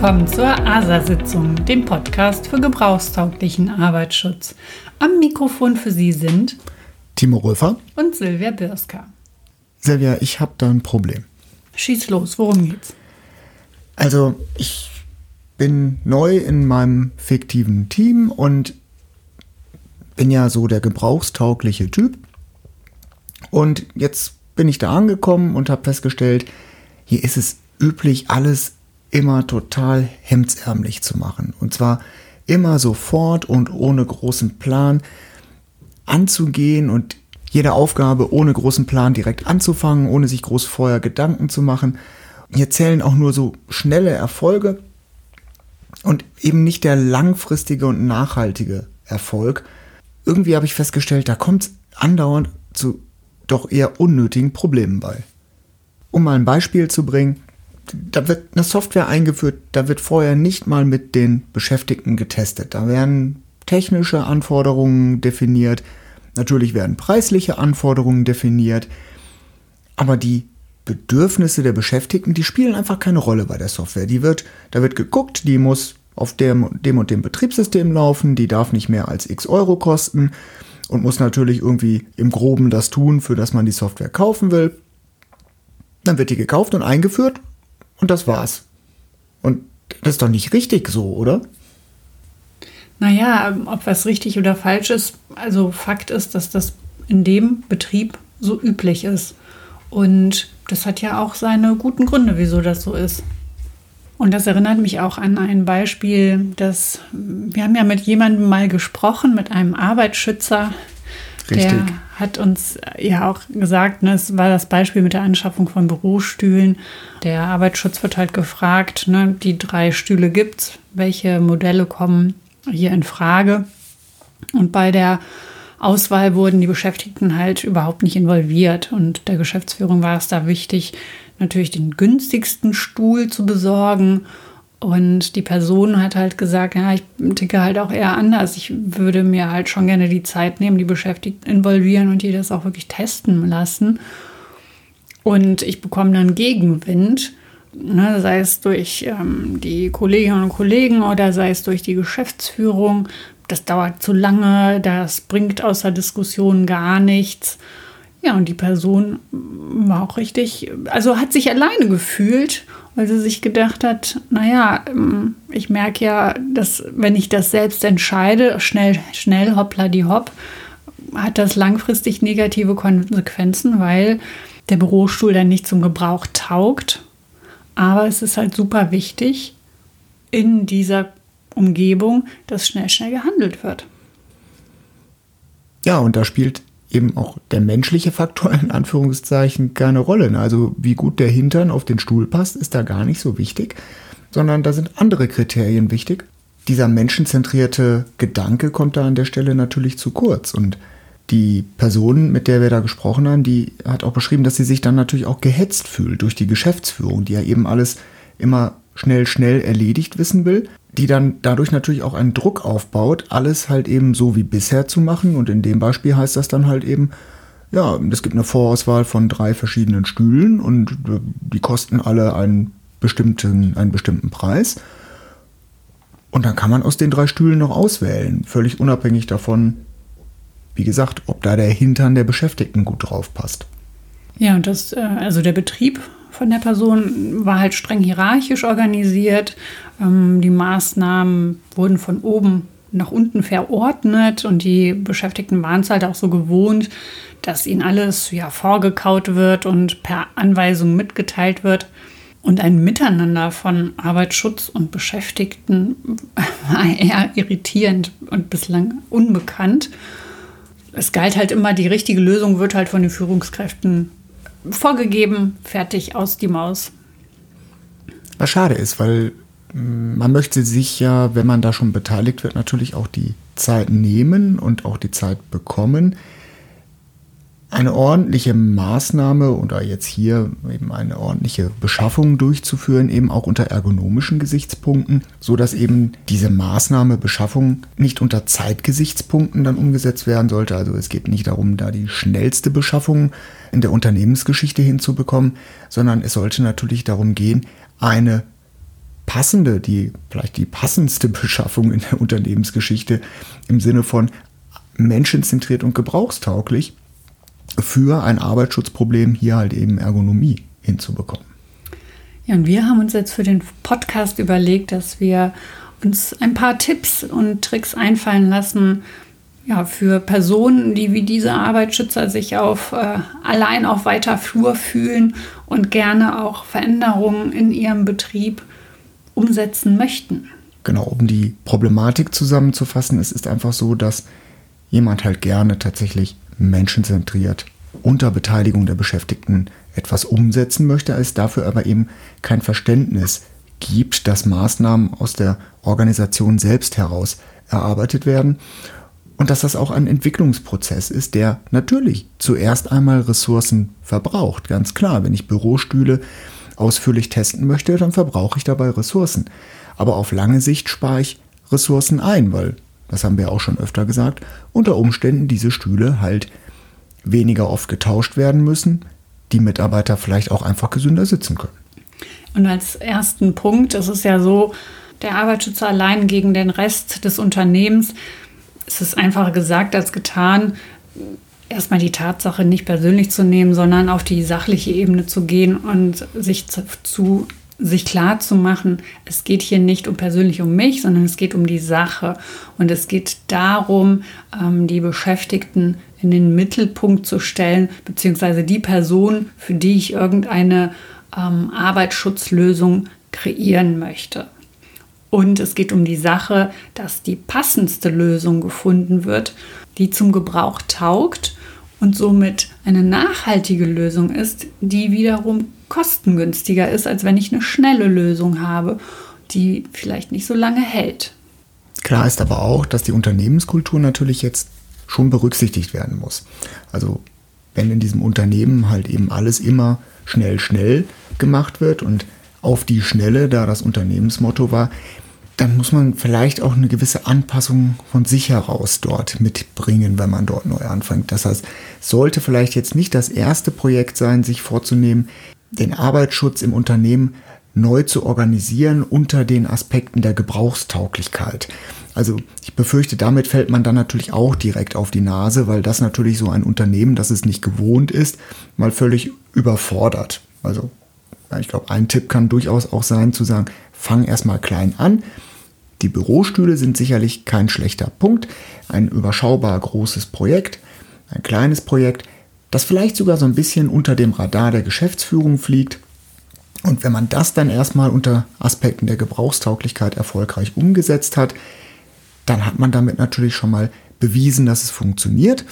willkommen zur ASA-Sitzung, dem Podcast für gebrauchstauglichen Arbeitsschutz. Am Mikrofon für Sie sind Timo Röfer und Silvia Birska. Silvia, ich habe da ein Problem. Schieß los, worum geht's? Also, ich bin neu in meinem fiktiven Team und bin ja so der gebrauchstaugliche Typ. Und jetzt bin ich da angekommen und habe festgestellt, hier ist es üblich, alles immer total hemdsärmlich zu machen. Und zwar immer sofort und ohne großen Plan anzugehen und jede Aufgabe ohne großen Plan direkt anzufangen, ohne sich groß vorher Gedanken zu machen. Hier zählen auch nur so schnelle Erfolge und eben nicht der langfristige und nachhaltige Erfolg. Irgendwie habe ich festgestellt, da kommt es andauernd zu doch eher unnötigen Problemen bei. Um mal ein Beispiel zu bringen, da wird eine Software eingeführt, da wird vorher nicht mal mit den Beschäftigten getestet. Da werden technische Anforderungen definiert, natürlich werden preisliche Anforderungen definiert, aber die Bedürfnisse der Beschäftigten, die spielen einfach keine Rolle bei der Software. Die wird, da wird geguckt, die muss auf dem, dem und dem Betriebssystem laufen, die darf nicht mehr als x Euro kosten und muss natürlich irgendwie im Groben das tun, für das man die Software kaufen will. Dann wird die gekauft und eingeführt und das war's. Und das ist doch nicht richtig so, oder? Naja, ob was richtig oder falsch ist, also Fakt ist, dass das in dem Betrieb so üblich ist. Und das hat ja auch seine guten Gründe, wieso das so ist. Und das erinnert mich auch an ein Beispiel, dass wir haben ja mit jemandem mal gesprochen, mit einem Arbeitsschützer, Richtig. Der hat uns ja auch gesagt, ne, es war das Beispiel mit der Anschaffung von Bürostühlen. Der Arbeitsschutz wird halt gefragt, ne, die drei Stühle gibt es, welche Modelle kommen hier in Frage? Und bei der Auswahl wurden die Beschäftigten halt überhaupt nicht involviert. Und der Geschäftsführung war es da wichtig, natürlich den günstigsten Stuhl zu besorgen und die Person hat halt gesagt, ja, ich ticke halt auch eher anders. Ich würde mir halt schon gerne die Zeit nehmen, die Beschäftigten involvieren und die das auch wirklich testen lassen. Und ich bekomme dann Gegenwind, ne, sei es durch ähm, die Kolleginnen und Kollegen oder sei es durch die Geschäftsführung. Das dauert zu lange, das bringt außer Diskussion gar nichts. Ja, und die Person war auch richtig, also hat sich alleine gefühlt weil sie sich gedacht hat, naja, ähm, ich merke ja, dass wenn ich das selbst entscheide, schnell, schnell, hoppla die hopp, hat das langfristig negative Konsequenzen, weil der Bürostuhl dann nicht zum Gebrauch taugt. Aber es ist halt super wichtig in dieser Umgebung, dass schnell, schnell gehandelt wird. Ja, und da spielt eben auch der menschliche Faktor in Anführungszeichen keine Rolle. Also wie gut der Hintern auf den Stuhl passt, ist da gar nicht so wichtig, sondern da sind andere Kriterien wichtig. Dieser menschenzentrierte Gedanke kommt da an der Stelle natürlich zu kurz und die Person, mit der wir da gesprochen haben, die hat auch beschrieben, dass sie sich dann natürlich auch gehetzt fühlt durch die Geschäftsführung, die ja eben alles immer schnell, schnell erledigt wissen will die dann dadurch natürlich auch einen Druck aufbaut, alles halt eben so wie bisher zu machen. Und in dem Beispiel heißt das dann halt eben, ja, es gibt eine Vorauswahl von drei verschiedenen Stühlen und äh, die kosten alle einen bestimmten, einen bestimmten Preis. Und dann kann man aus den drei Stühlen noch auswählen, völlig unabhängig davon, wie gesagt, ob da der Hintern der Beschäftigten gut drauf passt. Ja, und das, äh, also der Betrieb von der Person war halt streng hierarchisch organisiert. Ähm, die Maßnahmen wurden von oben nach unten verordnet und die Beschäftigten waren es halt auch so gewohnt, dass ihnen alles ja vorgekaut wird und per Anweisung mitgeteilt wird. Und ein Miteinander von Arbeitsschutz und Beschäftigten war eher irritierend und bislang unbekannt. Es galt halt immer, die richtige Lösung wird halt von den Führungskräften vorgegeben, fertig, aus die Maus. Was schade ist, weil mm, man möchte sich ja, wenn man da schon beteiligt wird, natürlich auch die Zeit nehmen und auch die Zeit bekommen, eine ordentliche Maßnahme oder jetzt hier eben eine ordentliche Beschaffung durchzuführen, eben auch unter ergonomischen Gesichtspunkten, so dass eben diese Maßnahme Beschaffung nicht unter Zeitgesichtspunkten dann umgesetzt werden sollte. Also es geht nicht darum, da die schnellste Beschaffung in der Unternehmensgeschichte hinzubekommen, sondern es sollte natürlich darum gehen, eine passende, die vielleicht die passendste Beschaffung in der Unternehmensgeschichte im Sinne von menschenzentriert und gebrauchstauglich für ein Arbeitsschutzproblem hier halt eben Ergonomie hinzubekommen. Ja, und wir haben uns jetzt für den Podcast überlegt, dass wir uns ein paar Tipps und Tricks einfallen lassen, ja, für Personen, die wie diese Arbeitsschützer sich auf äh, allein auf weiter Flur fühlen und gerne auch Veränderungen in ihrem Betrieb umsetzen möchten. Genau, um die Problematik zusammenzufassen, es ist einfach so, dass jemand halt gerne tatsächlich menschenzentriert unter Beteiligung der Beschäftigten etwas umsetzen möchte, es dafür aber eben kein Verständnis gibt, dass Maßnahmen aus der Organisation selbst heraus erarbeitet werden und dass das auch ein Entwicklungsprozess ist, der natürlich zuerst einmal Ressourcen verbraucht. Ganz klar, wenn ich Bürostühle ausführlich testen möchte, dann verbrauche ich dabei Ressourcen. Aber auf lange Sicht spare ich Ressourcen ein, weil, das haben wir auch schon öfter gesagt, unter Umständen diese Stühle halt weniger oft getauscht werden müssen, die Mitarbeiter vielleicht auch einfach gesünder sitzen können. Und als ersten Punkt, es ist ja so, der Arbeitsschützer allein gegen den Rest des Unternehmens es ist einfacher gesagt als getan, erstmal die Tatsache nicht persönlich zu nehmen, sondern auf die sachliche Ebene zu gehen und sich zu, zu sich klar zu machen, es geht hier nicht um persönlich um mich, sondern es geht um die Sache. Und es geht darum, ähm, die Beschäftigten in den Mittelpunkt zu stellen, beziehungsweise die Person, für die ich irgendeine ähm, Arbeitsschutzlösung kreieren möchte. Und es geht um die Sache, dass die passendste Lösung gefunden wird, die zum Gebrauch taugt und somit eine nachhaltige Lösung ist, die wiederum kostengünstiger ist, als wenn ich eine schnelle Lösung habe, die vielleicht nicht so lange hält. Klar ist aber auch, dass die Unternehmenskultur natürlich jetzt schon berücksichtigt werden muss. Also wenn in diesem Unternehmen halt eben alles immer schnell, schnell gemacht wird und auf die Schnelle, da das Unternehmensmotto war, dann muss man vielleicht auch eine gewisse Anpassung von sich heraus dort mitbringen, wenn man dort neu anfängt. Das heißt, sollte vielleicht jetzt nicht das erste Projekt sein, sich vorzunehmen, den Arbeitsschutz im Unternehmen neu zu organisieren unter den Aspekten der Gebrauchstauglichkeit. Also ich befürchte, damit fällt man dann natürlich auch direkt auf die Nase, weil das natürlich so ein Unternehmen, das es nicht gewohnt ist, mal völlig überfordert. Also ich glaube, ein Tipp kann durchaus auch sein zu sagen, fang erstmal klein an, die Bürostühle sind sicherlich kein schlechter Punkt. Ein überschaubar großes Projekt, ein kleines Projekt, das vielleicht sogar so ein bisschen unter dem Radar der Geschäftsführung fliegt. Und wenn man das dann erstmal unter Aspekten der Gebrauchstauglichkeit erfolgreich umgesetzt hat, dann hat man damit natürlich schon mal bewiesen, dass es funktioniert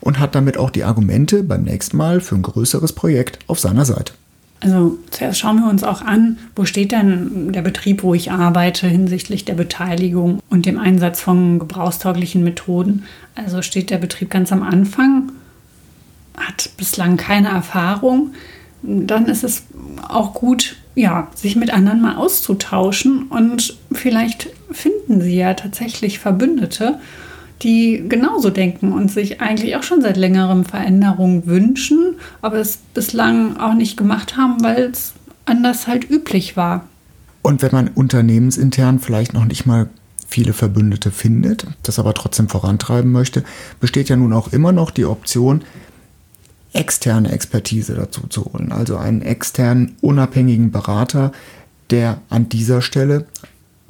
und hat damit auch die Argumente beim nächsten Mal für ein größeres Projekt auf seiner Seite. Also zuerst schauen wir uns auch an, wo steht denn der Betrieb, wo ich arbeite, hinsichtlich der Beteiligung und dem Einsatz von gebrauchstauglichen Methoden. Also steht der Betrieb ganz am Anfang, hat bislang keine Erfahrung. Dann ist es auch gut, ja, sich mit anderen mal auszutauschen und vielleicht finden sie ja tatsächlich Verbündete die genauso denken und sich eigentlich auch schon seit längerem Veränderungen wünschen, aber es bislang auch nicht gemacht haben, weil es anders halt üblich war. Und wenn man unternehmensintern vielleicht noch nicht mal viele Verbündete findet, das aber trotzdem vorantreiben möchte, besteht ja nun auch immer noch die Option, externe Expertise dazu zu holen. Also einen externen, unabhängigen Berater, der an dieser Stelle,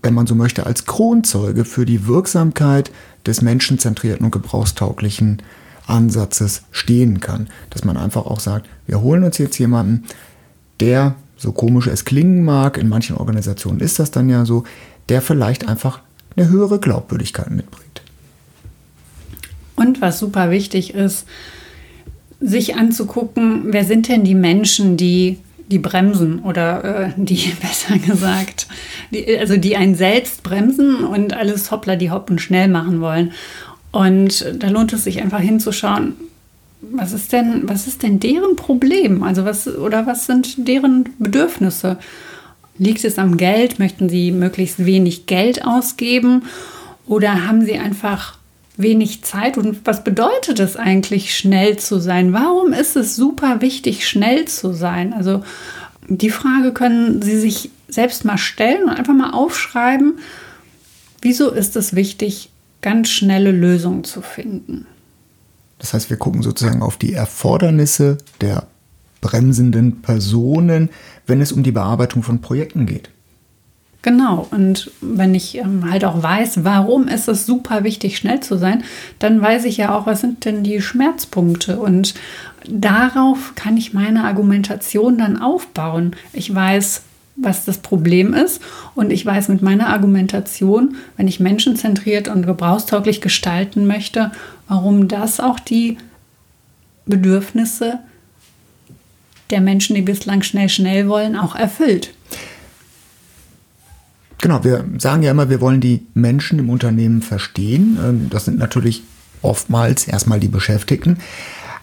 wenn man so möchte, als Kronzeuge für die Wirksamkeit des menschenzentrierten und gebrauchstauglichen Ansatzes stehen kann. Dass man einfach auch sagt, wir holen uns jetzt jemanden, der, so komisch es klingen mag, in manchen Organisationen ist das dann ja so, der vielleicht einfach eine höhere Glaubwürdigkeit mitbringt. Und was super wichtig ist, sich anzugucken, wer sind denn die Menschen, die die bremsen oder äh, die besser gesagt, die, also die einen selbst bremsen und alles hoppla die hoppen schnell machen wollen. Und da lohnt es sich einfach hinzuschauen, was ist denn, was ist denn deren Problem? Also was oder was sind deren Bedürfnisse? Liegt es am Geld? Möchten sie möglichst wenig Geld ausgeben? Oder haben sie einfach wenig Zeit und was bedeutet es eigentlich, schnell zu sein? Warum ist es super wichtig, schnell zu sein? Also die Frage können Sie sich selbst mal stellen und einfach mal aufschreiben, wieso ist es wichtig, ganz schnelle Lösungen zu finden. Das heißt, wir gucken sozusagen auf die Erfordernisse der bremsenden Personen, wenn es um die Bearbeitung von Projekten geht. Genau, und wenn ich ähm, halt auch weiß, warum ist es super wichtig, schnell zu sein, dann weiß ich ja auch, was sind denn die Schmerzpunkte und darauf kann ich meine Argumentation dann aufbauen. Ich weiß, was das Problem ist und ich weiß mit meiner Argumentation, wenn ich menschenzentriert und gebrauchstauglich gestalten möchte, warum das auch die Bedürfnisse der Menschen, die bislang schnell, schnell wollen, auch erfüllt. Genau, wir sagen ja immer, wir wollen die Menschen im Unternehmen verstehen. Ähm, das sind natürlich oftmals erstmal die Beschäftigten,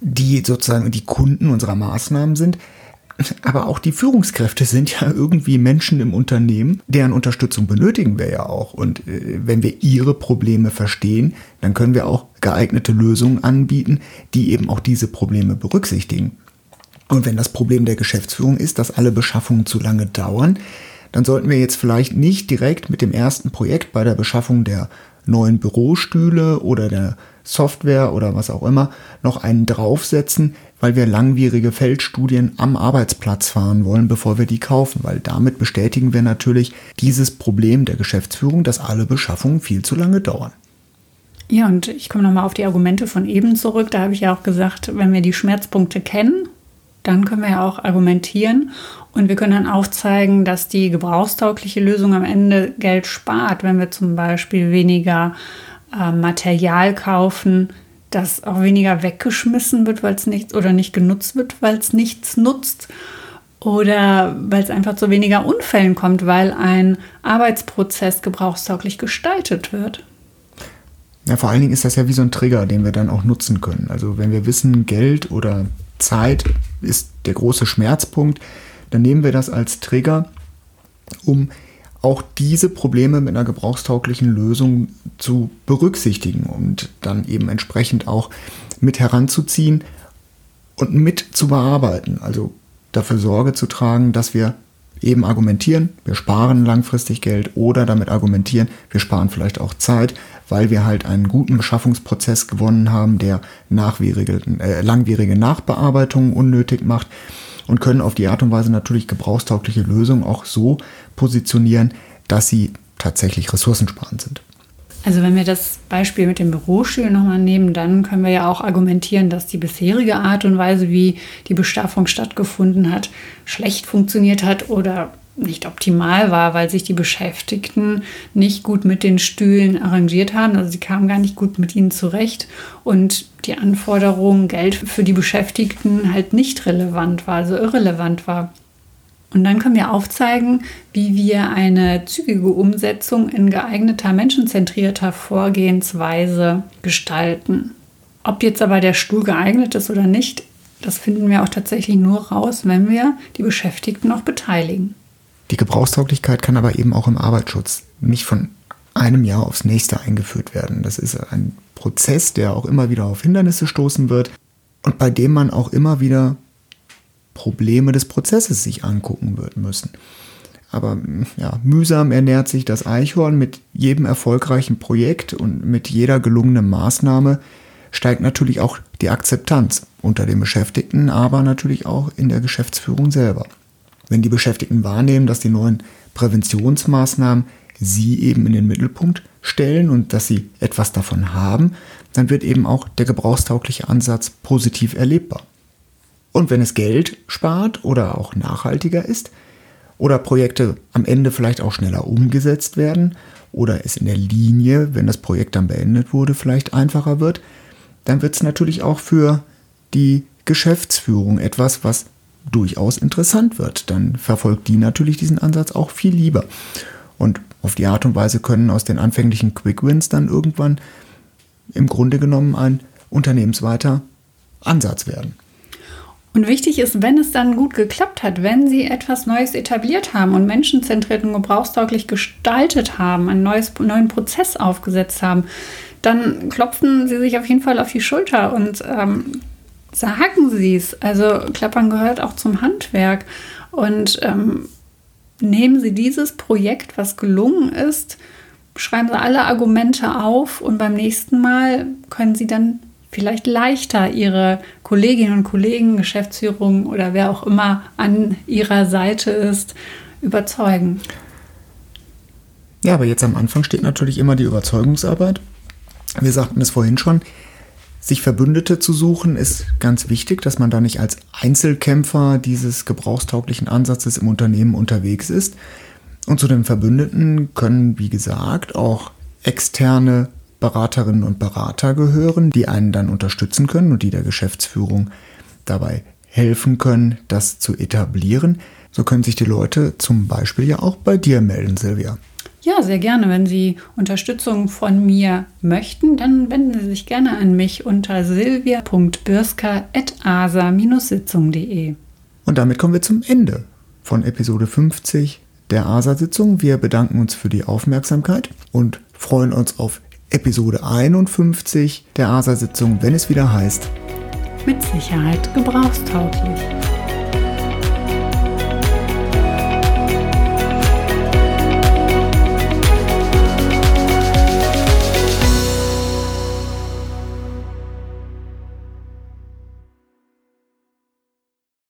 die sozusagen die Kunden unserer Maßnahmen sind. Aber auch die Führungskräfte sind ja irgendwie Menschen im Unternehmen, deren Unterstützung benötigen wir ja auch. Und äh, wenn wir ihre Probleme verstehen, dann können wir auch geeignete Lösungen anbieten, die eben auch diese Probleme berücksichtigen. Und wenn das Problem der Geschäftsführung ist, dass alle Beschaffungen zu lange dauern, dann sollten wir jetzt vielleicht nicht direkt mit dem ersten Projekt bei der Beschaffung der neuen Bürostühle oder der Software oder was auch immer noch einen draufsetzen, weil wir langwierige Feldstudien am Arbeitsplatz fahren wollen, bevor wir die kaufen, weil damit bestätigen wir natürlich dieses Problem der Geschäftsführung, dass alle Beschaffungen viel zu lange dauern. Ja, und ich komme nochmal auf die Argumente von eben zurück. Da habe ich ja auch gesagt, wenn wir die Schmerzpunkte kennen, dann können wir ja auch argumentieren und wir können dann aufzeigen, dass die gebrauchstaugliche Lösung am Ende Geld spart, wenn wir zum Beispiel weniger äh, Material kaufen, das auch weniger weggeschmissen wird, weil es nichts oder nicht genutzt wird, weil es nichts nutzt. Oder weil es einfach zu weniger Unfällen kommt, weil ein Arbeitsprozess gebrauchstauglich gestaltet wird. Ja, vor allen Dingen ist das ja wie so ein Trigger, den wir dann auch nutzen können. Also wenn wir wissen, Geld oder Zeit ist der große Schmerzpunkt, dann nehmen wir das als Trigger, um auch diese Probleme mit einer gebrauchstauglichen Lösung zu berücksichtigen und dann eben entsprechend auch mit heranzuziehen und mit zu bearbeiten. Also dafür Sorge zu tragen, dass wir eben argumentieren, wir sparen langfristig Geld oder damit argumentieren, wir sparen vielleicht auch Zeit, weil wir halt einen guten Beschaffungsprozess gewonnen haben, der nachwierige, äh, langwierige Nachbearbeitungen unnötig macht und können auf die Art und Weise natürlich gebrauchstaugliche Lösungen auch so positionieren, dass sie tatsächlich ressourcensparend sind. Also wenn wir das Beispiel mit dem Bürostuhl nochmal nehmen, dann können wir ja auch argumentieren, dass die bisherige Art und Weise, wie die Beschaffung stattgefunden hat, schlecht funktioniert hat oder nicht optimal war, weil sich die Beschäftigten nicht gut mit den Stühlen arrangiert haben. Also sie kamen gar nicht gut mit ihnen zurecht und die Anforderung, Geld für die Beschäftigten halt nicht relevant war, also irrelevant war. Und dann können wir aufzeigen, wie wir eine zügige Umsetzung in geeigneter, menschenzentrierter Vorgehensweise gestalten. Ob jetzt aber der Stuhl geeignet ist oder nicht, das finden wir auch tatsächlich nur raus, wenn wir die Beschäftigten auch beteiligen. Die Gebrauchstauglichkeit kann aber eben auch im Arbeitsschutz nicht von einem Jahr aufs nächste eingeführt werden. Das ist ein Prozess, der auch immer wieder auf Hindernisse stoßen wird und bei dem man auch immer wieder Probleme des Prozesses sich angucken müssen. Aber ja, mühsam ernährt sich das Eichhorn mit jedem erfolgreichen Projekt und mit jeder gelungenen Maßnahme steigt natürlich auch die Akzeptanz unter den Beschäftigten, aber natürlich auch in der Geschäftsführung selber wenn die Beschäftigten wahrnehmen, dass die neuen Präventionsmaßnahmen sie eben in den Mittelpunkt stellen und dass sie etwas davon haben, dann wird eben auch der gebrauchstaugliche Ansatz positiv erlebbar. Und wenn es Geld spart oder auch nachhaltiger ist oder Projekte am Ende vielleicht auch schneller umgesetzt werden oder es in der Linie, wenn das Projekt dann beendet wurde, vielleicht einfacher wird, dann wird es natürlich auch für die Geschäftsführung etwas, was durchaus interessant wird, dann verfolgt die natürlich diesen Ansatz auch viel lieber. Und auf die Art und Weise können aus den anfänglichen Quick Wins dann irgendwann im Grunde genommen ein unternehmensweiter Ansatz werden. Und wichtig ist, wenn es dann gut geklappt hat, wenn Sie etwas Neues etabliert haben und menschenzentriert und gebrauchstauglich gestaltet haben, einen neues, neuen Prozess aufgesetzt haben, dann klopfen Sie sich auf jeden Fall auf die Schulter und ähm, sagen sie es. Also Klappern gehört auch zum Handwerk. Und ähm, nehmen Sie dieses Projekt, was gelungen ist, schreiben Sie alle Argumente auf und beim nächsten Mal können Sie dann vielleicht leichter Ihre Kolleginnen und Kollegen, Geschäftsführung oder wer auch immer an Ihrer Seite ist, überzeugen. Ja, aber jetzt am Anfang steht natürlich immer die Überzeugungsarbeit. Wir sagten es vorhin schon, sich Verbündete zu suchen ist ganz wichtig, dass man da nicht als Einzelkämpfer dieses gebrauchstauglichen Ansatzes im Unternehmen unterwegs ist. Und zu den Verbündeten können, wie gesagt, auch externe Beraterinnen und Berater gehören, die einen dann unterstützen können und die der Geschäftsführung dabei helfen können, das zu etablieren. So können sich die Leute zum Beispiel ja auch bei dir melden, Silvia. Ja, sehr gerne. Wenn Sie Unterstützung von mir möchten, dann wenden Sie sich gerne an mich unter silvia.bürsker.asa-sitzung.de. Und damit kommen wir zum Ende von Episode 50 der ASA-Sitzung. Wir bedanken uns für die Aufmerksamkeit und freuen uns auf Episode 51 der ASA-Sitzung, wenn es wieder heißt. Mit Sicherheit gebrauchstauglich.